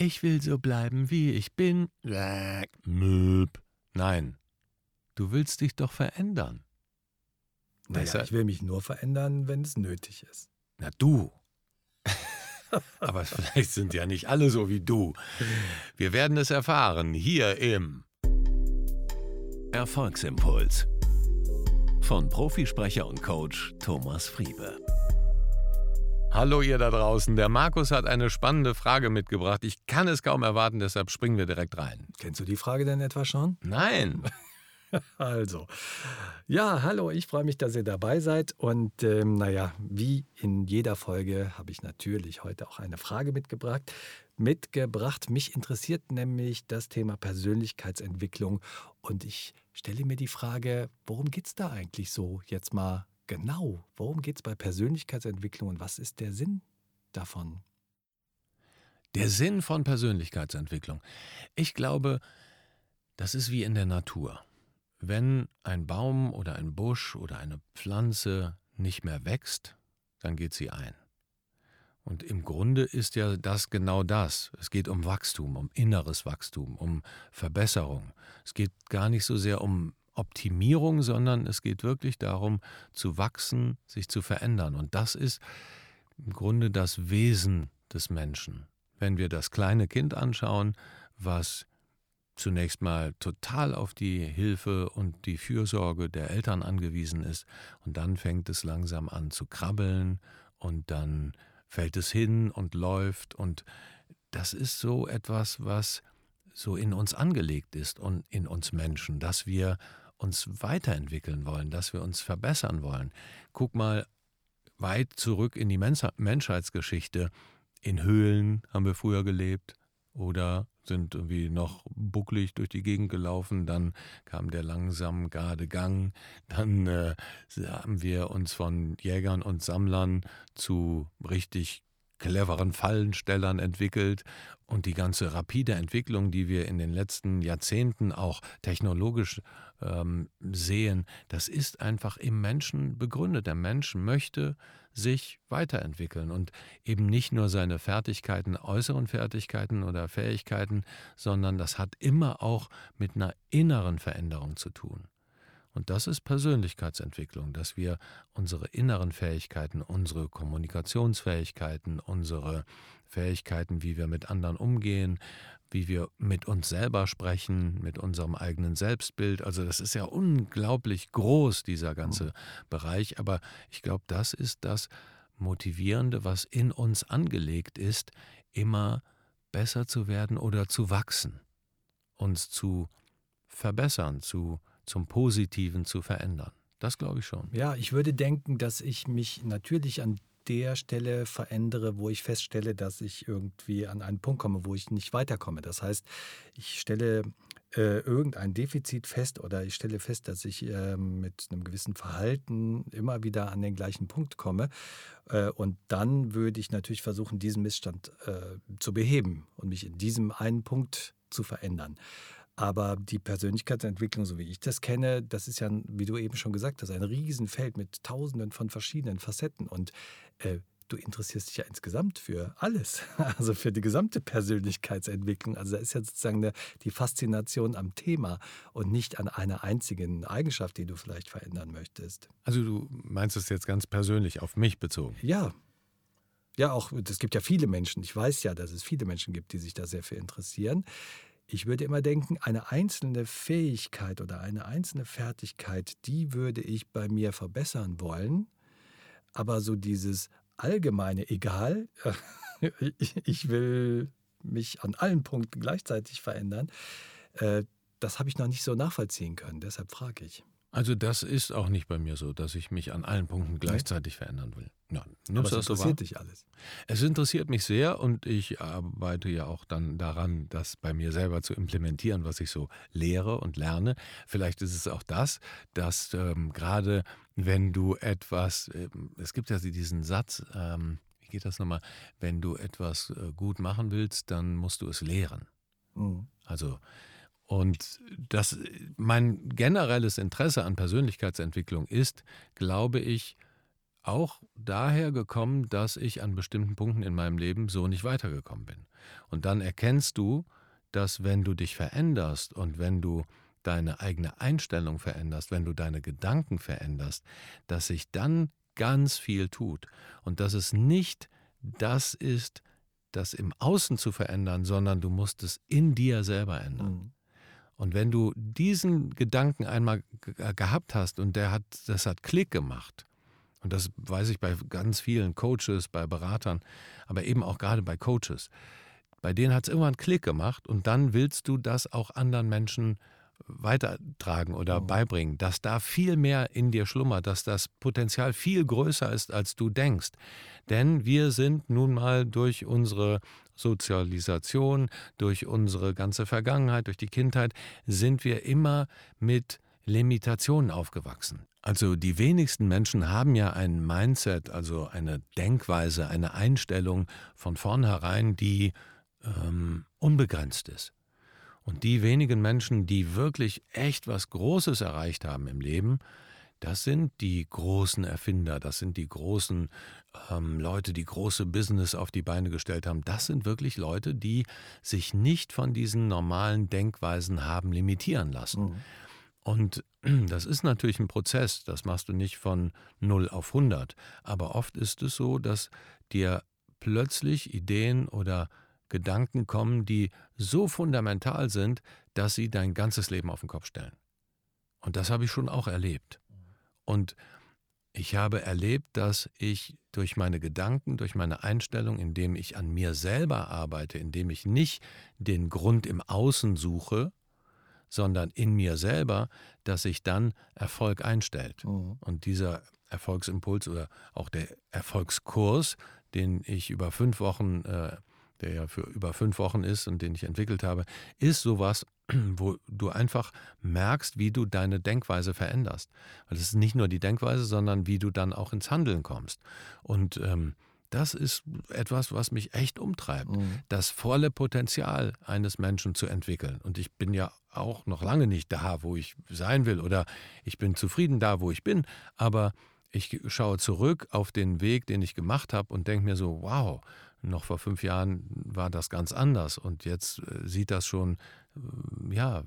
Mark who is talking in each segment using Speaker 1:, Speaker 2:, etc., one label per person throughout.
Speaker 1: ich will so bleiben, wie ich bin. Möb. Nein, du willst dich doch verändern.
Speaker 2: Naja, ich will mich nur verändern, wenn es nötig ist.
Speaker 1: Na du. Aber vielleicht sind ja nicht alle so wie du. Wir werden es erfahren hier im
Speaker 3: Erfolgsimpuls. Von Profisprecher und Coach Thomas Friebe.
Speaker 1: Hallo ihr da draußen. Der Markus hat eine spannende Frage mitgebracht. Ich kann es kaum erwarten, deshalb springen wir direkt rein.
Speaker 2: Kennst du die Frage denn etwa schon?
Speaker 1: Nein.
Speaker 2: Also, ja, hallo, ich freue mich, dass ihr dabei seid. Und ähm, naja, wie in jeder Folge habe ich natürlich heute auch eine Frage mitgebracht. Mitgebracht. Mich interessiert nämlich das Thema Persönlichkeitsentwicklung. Und ich stelle mir die Frage, worum geht es da eigentlich so jetzt mal genau? Worum geht es bei Persönlichkeitsentwicklung und was ist der Sinn davon?
Speaker 1: Der Sinn von Persönlichkeitsentwicklung. Ich glaube, das ist wie in der Natur. Wenn ein Baum oder ein Busch oder eine Pflanze nicht mehr wächst, dann geht sie ein. Und im Grunde ist ja das genau das. Es geht um Wachstum, um inneres Wachstum, um Verbesserung. Es geht gar nicht so sehr um Optimierung, sondern es geht wirklich darum, zu wachsen, sich zu verändern. Und das ist im Grunde das Wesen des Menschen. Wenn wir das kleine Kind anschauen, was zunächst mal total auf die Hilfe und die Fürsorge der Eltern angewiesen ist, und dann fängt es langsam an zu krabbeln und dann fällt es hin und läuft und das ist so etwas, was so in uns angelegt ist und in uns Menschen, dass wir uns weiterentwickeln wollen, dass wir uns verbessern wollen. Guck mal weit zurück in die Mensch- Menschheitsgeschichte. In Höhlen haben wir früher gelebt oder sind irgendwie noch bucklig durch die Gegend gelaufen, dann kam der langsam gerade Gang, dann äh, haben wir uns von Jägern und Sammlern zu richtig cleveren Fallenstellern entwickelt und die ganze rapide Entwicklung, die wir in den letzten Jahrzehnten auch technologisch ähm, sehen, das ist einfach im Menschen begründet. Der Mensch möchte sich weiterentwickeln und eben nicht nur seine Fertigkeiten, äußeren Fertigkeiten oder Fähigkeiten, sondern das hat immer auch mit einer inneren Veränderung zu tun. Und das ist Persönlichkeitsentwicklung, dass wir unsere inneren Fähigkeiten, unsere Kommunikationsfähigkeiten, unsere Fähigkeiten, wie wir mit anderen umgehen, wie wir mit uns selber sprechen, mit unserem eigenen Selbstbild. Also das ist ja unglaublich groß, dieser ganze Bereich. Aber ich glaube, das ist das Motivierende, was in uns angelegt ist, immer besser zu werden oder zu wachsen, uns zu verbessern, zu, zum Positiven zu verändern. Das glaube ich schon.
Speaker 2: Ja, ich würde denken, dass ich mich natürlich an der Stelle verändere, wo ich feststelle, dass ich irgendwie an einen Punkt komme, wo ich nicht weiterkomme. Das heißt, ich stelle äh, irgendein Defizit fest oder ich stelle fest, dass ich äh, mit einem gewissen Verhalten immer wieder an den gleichen Punkt komme. Äh, und dann würde ich natürlich versuchen, diesen Missstand äh, zu beheben und mich in diesem einen Punkt zu verändern. Aber die Persönlichkeitsentwicklung, so wie ich das kenne, das ist ja, wie du eben schon gesagt hast, ein Riesenfeld mit tausenden von verschiedenen Facetten. Und äh, du interessierst dich ja insgesamt für alles, also für die gesamte Persönlichkeitsentwicklung. Also da ist ja sozusagen der, die Faszination am Thema und nicht an einer einzigen Eigenschaft, die du vielleicht verändern möchtest.
Speaker 1: Also du meinst es jetzt ganz persönlich auf mich bezogen.
Speaker 2: Ja. Ja, auch, es gibt ja viele Menschen, ich weiß ja, dass es viele Menschen gibt, die sich da sehr für interessieren. Ich würde immer denken, eine einzelne Fähigkeit oder eine einzelne Fertigkeit, die würde ich bei mir verbessern wollen. Aber so dieses allgemeine, egal, ich will mich an allen Punkten gleichzeitig verändern, äh, das habe ich noch nicht so nachvollziehen können. Deshalb frage ich.
Speaker 1: Also das ist auch nicht bei mir so, dass ich mich an allen Punkten gleichzeitig verändern will. Ja,
Speaker 2: Aber es
Speaker 1: das so
Speaker 2: interessiert dich alles.
Speaker 1: Es interessiert mich sehr und ich arbeite ja auch dann daran, das bei mir selber zu implementieren, was ich so lehre und lerne. Vielleicht ist es auch das, dass ähm, gerade wenn du etwas, ähm, es gibt ja diesen Satz, ähm, wie geht das nochmal, wenn du etwas äh, gut machen willst, dann musst du es lehren.
Speaker 2: Mhm.
Speaker 1: Also und das, mein generelles Interesse an Persönlichkeitsentwicklung ist, glaube ich, auch daher gekommen, dass ich an bestimmten Punkten in meinem Leben so nicht weitergekommen bin. Und dann erkennst du, dass wenn du dich veränderst und wenn du deine eigene Einstellung veränderst, wenn du deine Gedanken veränderst, dass sich dann ganz viel tut und dass es nicht das ist, das im Außen zu verändern, sondern du musst es in dir selber ändern. Und wenn du diesen Gedanken einmal gehabt hast und der hat, das hat Klick gemacht, und das weiß ich bei ganz vielen Coaches, bei Beratern, aber eben auch gerade bei Coaches, bei denen hat es irgendwann Klick gemacht und dann willst du das auch anderen Menschen weitertragen oder mhm. beibringen, dass da viel mehr in dir schlummert, dass das Potenzial viel größer ist, als du denkst. Denn wir sind nun mal durch unsere Sozialisation, durch unsere ganze Vergangenheit, durch die Kindheit, sind wir immer mit Limitationen aufgewachsen. Also die wenigsten Menschen haben ja ein Mindset, also eine Denkweise, eine Einstellung von vornherein, die ähm, unbegrenzt ist. Und die wenigen Menschen, die wirklich echt was Großes erreicht haben im Leben, das sind die großen Erfinder, das sind die großen ähm, Leute, die große Business auf die Beine gestellt haben. Das sind wirklich Leute, die sich nicht von diesen normalen Denkweisen haben limitieren lassen. Mhm. Und das ist natürlich ein Prozess, das machst du nicht von 0 auf 100. Aber oft ist es so, dass dir plötzlich Ideen oder Gedanken kommen, die so fundamental sind, dass sie dein ganzes Leben auf den Kopf stellen. Und das habe ich schon auch erlebt. Und ich habe erlebt, dass ich durch meine Gedanken, durch meine Einstellung, indem ich an mir selber arbeite, indem ich nicht den Grund im Außen suche, sondern in mir selber, dass sich dann Erfolg einstellt. Mhm. Und dieser Erfolgsimpuls oder auch der Erfolgskurs, den ich über fünf Wochen äh, der ja für über fünf Wochen ist und den ich entwickelt habe, ist sowas, wo du einfach merkst, wie du deine Denkweise veränderst. Weil es ist nicht nur die Denkweise, sondern wie du dann auch ins Handeln kommst. Und ähm, das ist etwas, was mich echt umtreibt, mhm. das volle Potenzial eines Menschen zu entwickeln. Und ich bin ja auch noch lange nicht da, wo ich sein will, oder ich bin zufrieden da, wo ich bin, aber ich schaue zurück auf den Weg, den ich gemacht habe und denke mir so, wow, noch vor fünf Jahren war das ganz anders und jetzt äh, sieht das schon, ja,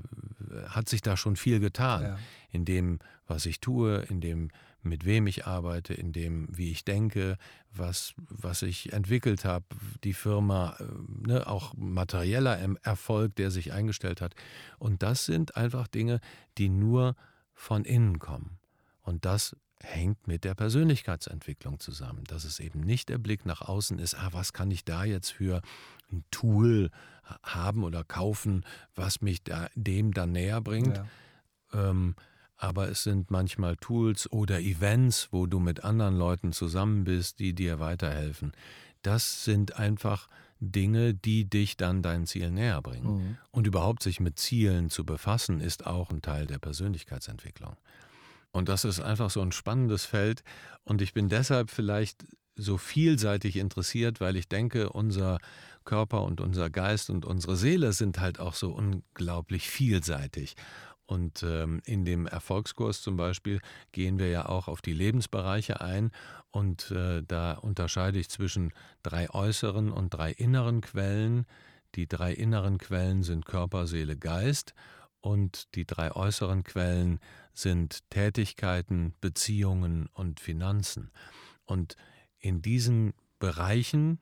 Speaker 1: hat sich da schon viel getan. Ja. In dem, was ich tue, in dem, mit wem ich arbeite, in dem, wie ich denke, was, was ich entwickelt habe, die Firma, äh, ne, auch materieller Erfolg, der sich eingestellt hat. Und das sind einfach Dinge, die nur von innen kommen. Und das hängt mit der Persönlichkeitsentwicklung zusammen. Dass es eben nicht der Blick nach außen ist, ah, was kann ich da jetzt für ein Tool haben oder kaufen, was mich da, dem dann näher bringt. Ja. Ähm, aber es sind manchmal Tools oder Events, wo du mit anderen Leuten zusammen bist, die dir weiterhelfen. Das sind einfach Dinge, die dich dann dein Ziel näher bringen. Mhm. Und überhaupt sich mit Zielen zu befassen, ist auch ein Teil der Persönlichkeitsentwicklung. Und das ist einfach so ein spannendes Feld. Und ich bin deshalb vielleicht so vielseitig interessiert, weil ich denke, unser Körper und unser Geist und unsere Seele sind halt auch so unglaublich vielseitig. Und ähm, in dem Erfolgskurs zum Beispiel gehen wir ja auch auf die Lebensbereiche ein und äh, da unterscheide ich zwischen drei äußeren und drei inneren Quellen. Die drei inneren Quellen sind Körper, Seele, Geist und die drei äußeren Quellen sind Tätigkeiten, Beziehungen und Finanzen. Und in diesen Bereichen,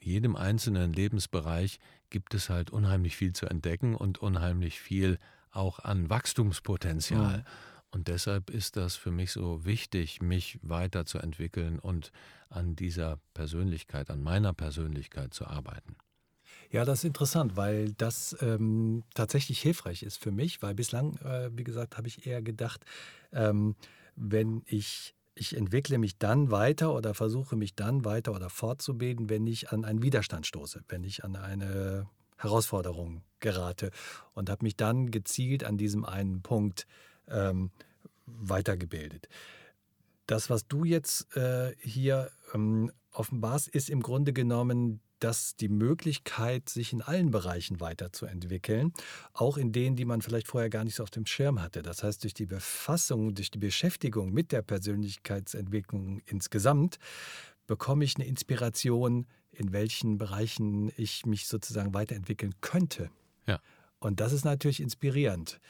Speaker 1: jedem einzelnen Lebensbereich, gibt es halt unheimlich viel zu entdecken und unheimlich viel auch an Wachstumspotenzial. Ja. Und deshalb ist das für mich so wichtig, mich weiterzuentwickeln und an dieser Persönlichkeit, an meiner Persönlichkeit zu arbeiten.
Speaker 2: Ja, das ist interessant, weil das ähm, tatsächlich hilfreich ist für mich, weil bislang, äh, wie gesagt, habe ich eher gedacht, ähm, wenn ich ich entwickle mich dann weiter oder versuche mich dann weiter oder fortzubilden, wenn ich an einen Widerstand stoße, wenn ich an eine Herausforderung gerate und habe mich dann gezielt an diesem einen Punkt ähm, weitergebildet. Das, was du jetzt äh, hier ähm, offenbarst, ist im Grunde genommen das die Möglichkeit, sich in allen Bereichen weiterzuentwickeln, auch in denen, die man vielleicht vorher gar nicht so auf dem Schirm hatte. Das heißt, durch die Befassung, durch die Beschäftigung mit der Persönlichkeitsentwicklung insgesamt bekomme ich eine Inspiration, in welchen Bereichen ich mich sozusagen weiterentwickeln könnte.
Speaker 1: Ja.
Speaker 2: Und das ist natürlich inspirierend.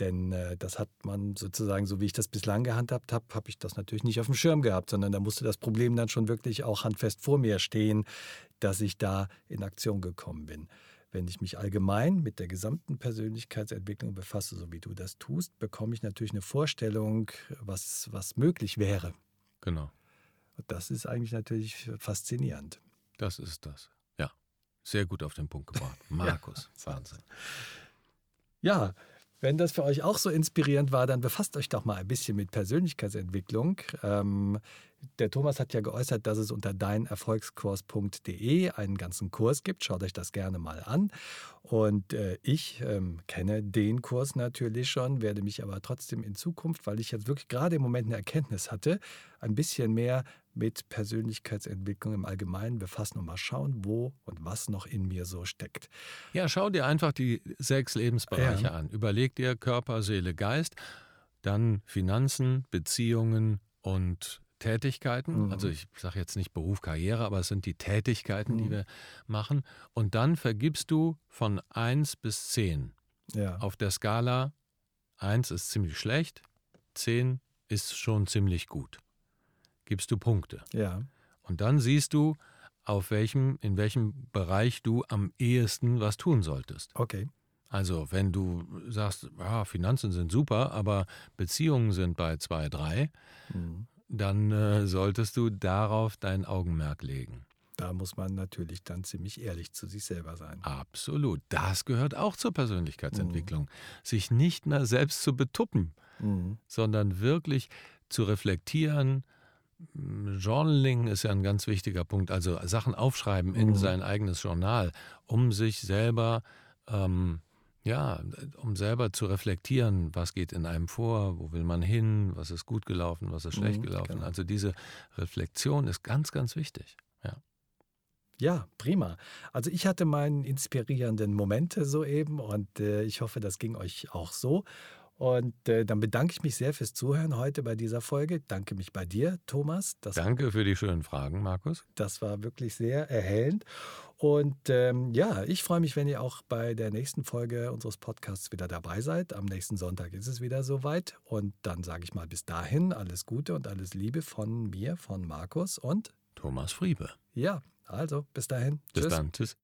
Speaker 2: Denn äh, das hat man sozusagen, so wie ich das bislang gehandhabt habe, habe ich das natürlich nicht auf dem Schirm gehabt, sondern da musste das Problem dann schon wirklich auch handfest vor mir stehen, dass ich da in Aktion gekommen bin. Wenn ich mich allgemein mit der gesamten Persönlichkeitsentwicklung befasse, so wie du das tust, bekomme ich natürlich eine Vorstellung, was, was möglich wäre.
Speaker 1: Genau.
Speaker 2: Und das ist eigentlich natürlich faszinierend.
Speaker 1: Das ist das. Ja. Sehr gut auf den Punkt gebracht. Markus,
Speaker 2: Ja.
Speaker 1: Wahnsinn.
Speaker 2: Ja, wenn das für euch auch so inspirierend war, dann befasst euch doch mal ein bisschen mit Persönlichkeitsentwicklung. Ähm, der Thomas hat ja geäußert, dass es unter deinerfolgskurs.de einen ganzen Kurs gibt. Schaut euch das gerne mal an. Und äh, ich ähm, kenne den Kurs natürlich schon, werde mich aber trotzdem in Zukunft, weil ich jetzt wirklich gerade im Moment eine Erkenntnis hatte, ein bisschen mehr mit Persönlichkeitsentwicklung im Allgemeinen befassen und mal schauen, wo und was noch in mir so steckt.
Speaker 1: Ja, schau dir einfach die sechs Lebensbereiche
Speaker 2: Ja.
Speaker 1: an. Überleg dir Körper, Seele, Geist, dann Finanzen, Beziehungen und Tätigkeiten.
Speaker 2: Mhm.
Speaker 1: Also ich sage jetzt nicht Beruf, Karriere, aber es sind die Tätigkeiten, die
Speaker 2: Mhm.
Speaker 1: wir machen. Und dann vergibst du von 1 bis 10
Speaker 2: Ja.
Speaker 1: auf der Skala 1 ist ziemlich schlecht, 10 ist schon ziemlich gut. Gibst du Punkte.
Speaker 2: Ja.
Speaker 1: Und dann siehst du, auf welchem, in welchem Bereich du am ehesten was tun solltest.
Speaker 2: Okay.
Speaker 1: Also, wenn du sagst, ja, Finanzen sind super, aber Beziehungen sind bei 2, 3,
Speaker 2: Mhm.
Speaker 1: dann äh, solltest du darauf dein Augenmerk legen.
Speaker 2: Da muss man natürlich dann ziemlich ehrlich zu sich selber sein.
Speaker 1: Absolut. Das gehört auch zur Persönlichkeitsentwicklung. Sich nicht mehr selbst zu betuppen,
Speaker 2: Mhm.
Speaker 1: sondern wirklich zu reflektieren. Journaling ist ja ein ganz wichtiger Punkt, also Sachen aufschreiben in
Speaker 2: Mhm.
Speaker 1: sein eigenes Journal, um sich selber, ähm, ja, um selber zu reflektieren, was geht in einem vor, wo will man hin, was ist gut gelaufen, was ist schlecht
Speaker 2: Mhm,
Speaker 1: gelaufen.
Speaker 2: genau.
Speaker 1: Also diese Reflexion ist ganz, ganz wichtig. Ja.
Speaker 2: Ja, prima. Also ich hatte meinen inspirierenden Momente soeben und äh, ich hoffe, das ging euch auch so. Und äh, dann bedanke ich mich sehr fürs Zuhören heute bei dieser Folge. Danke mich bei dir, Thomas. Das,
Speaker 1: Danke für die schönen Fragen, Markus.
Speaker 2: das war wirklich sehr erhellend. Und ähm, ja, ich freue mich, wenn ihr auch bei der nächsten Folge unseres Podcasts wieder dabei seid. Am nächsten Sonntag ist es wieder soweit. Und dann sage ich mal bis dahin alles Gute und alles Liebe von mir, von Markus. Und
Speaker 1: Thomas Friebe.
Speaker 2: ja, also bis dahin.
Speaker 1: Bis
Speaker 2: Tschüss.
Speaker 1: dann. Tschüss.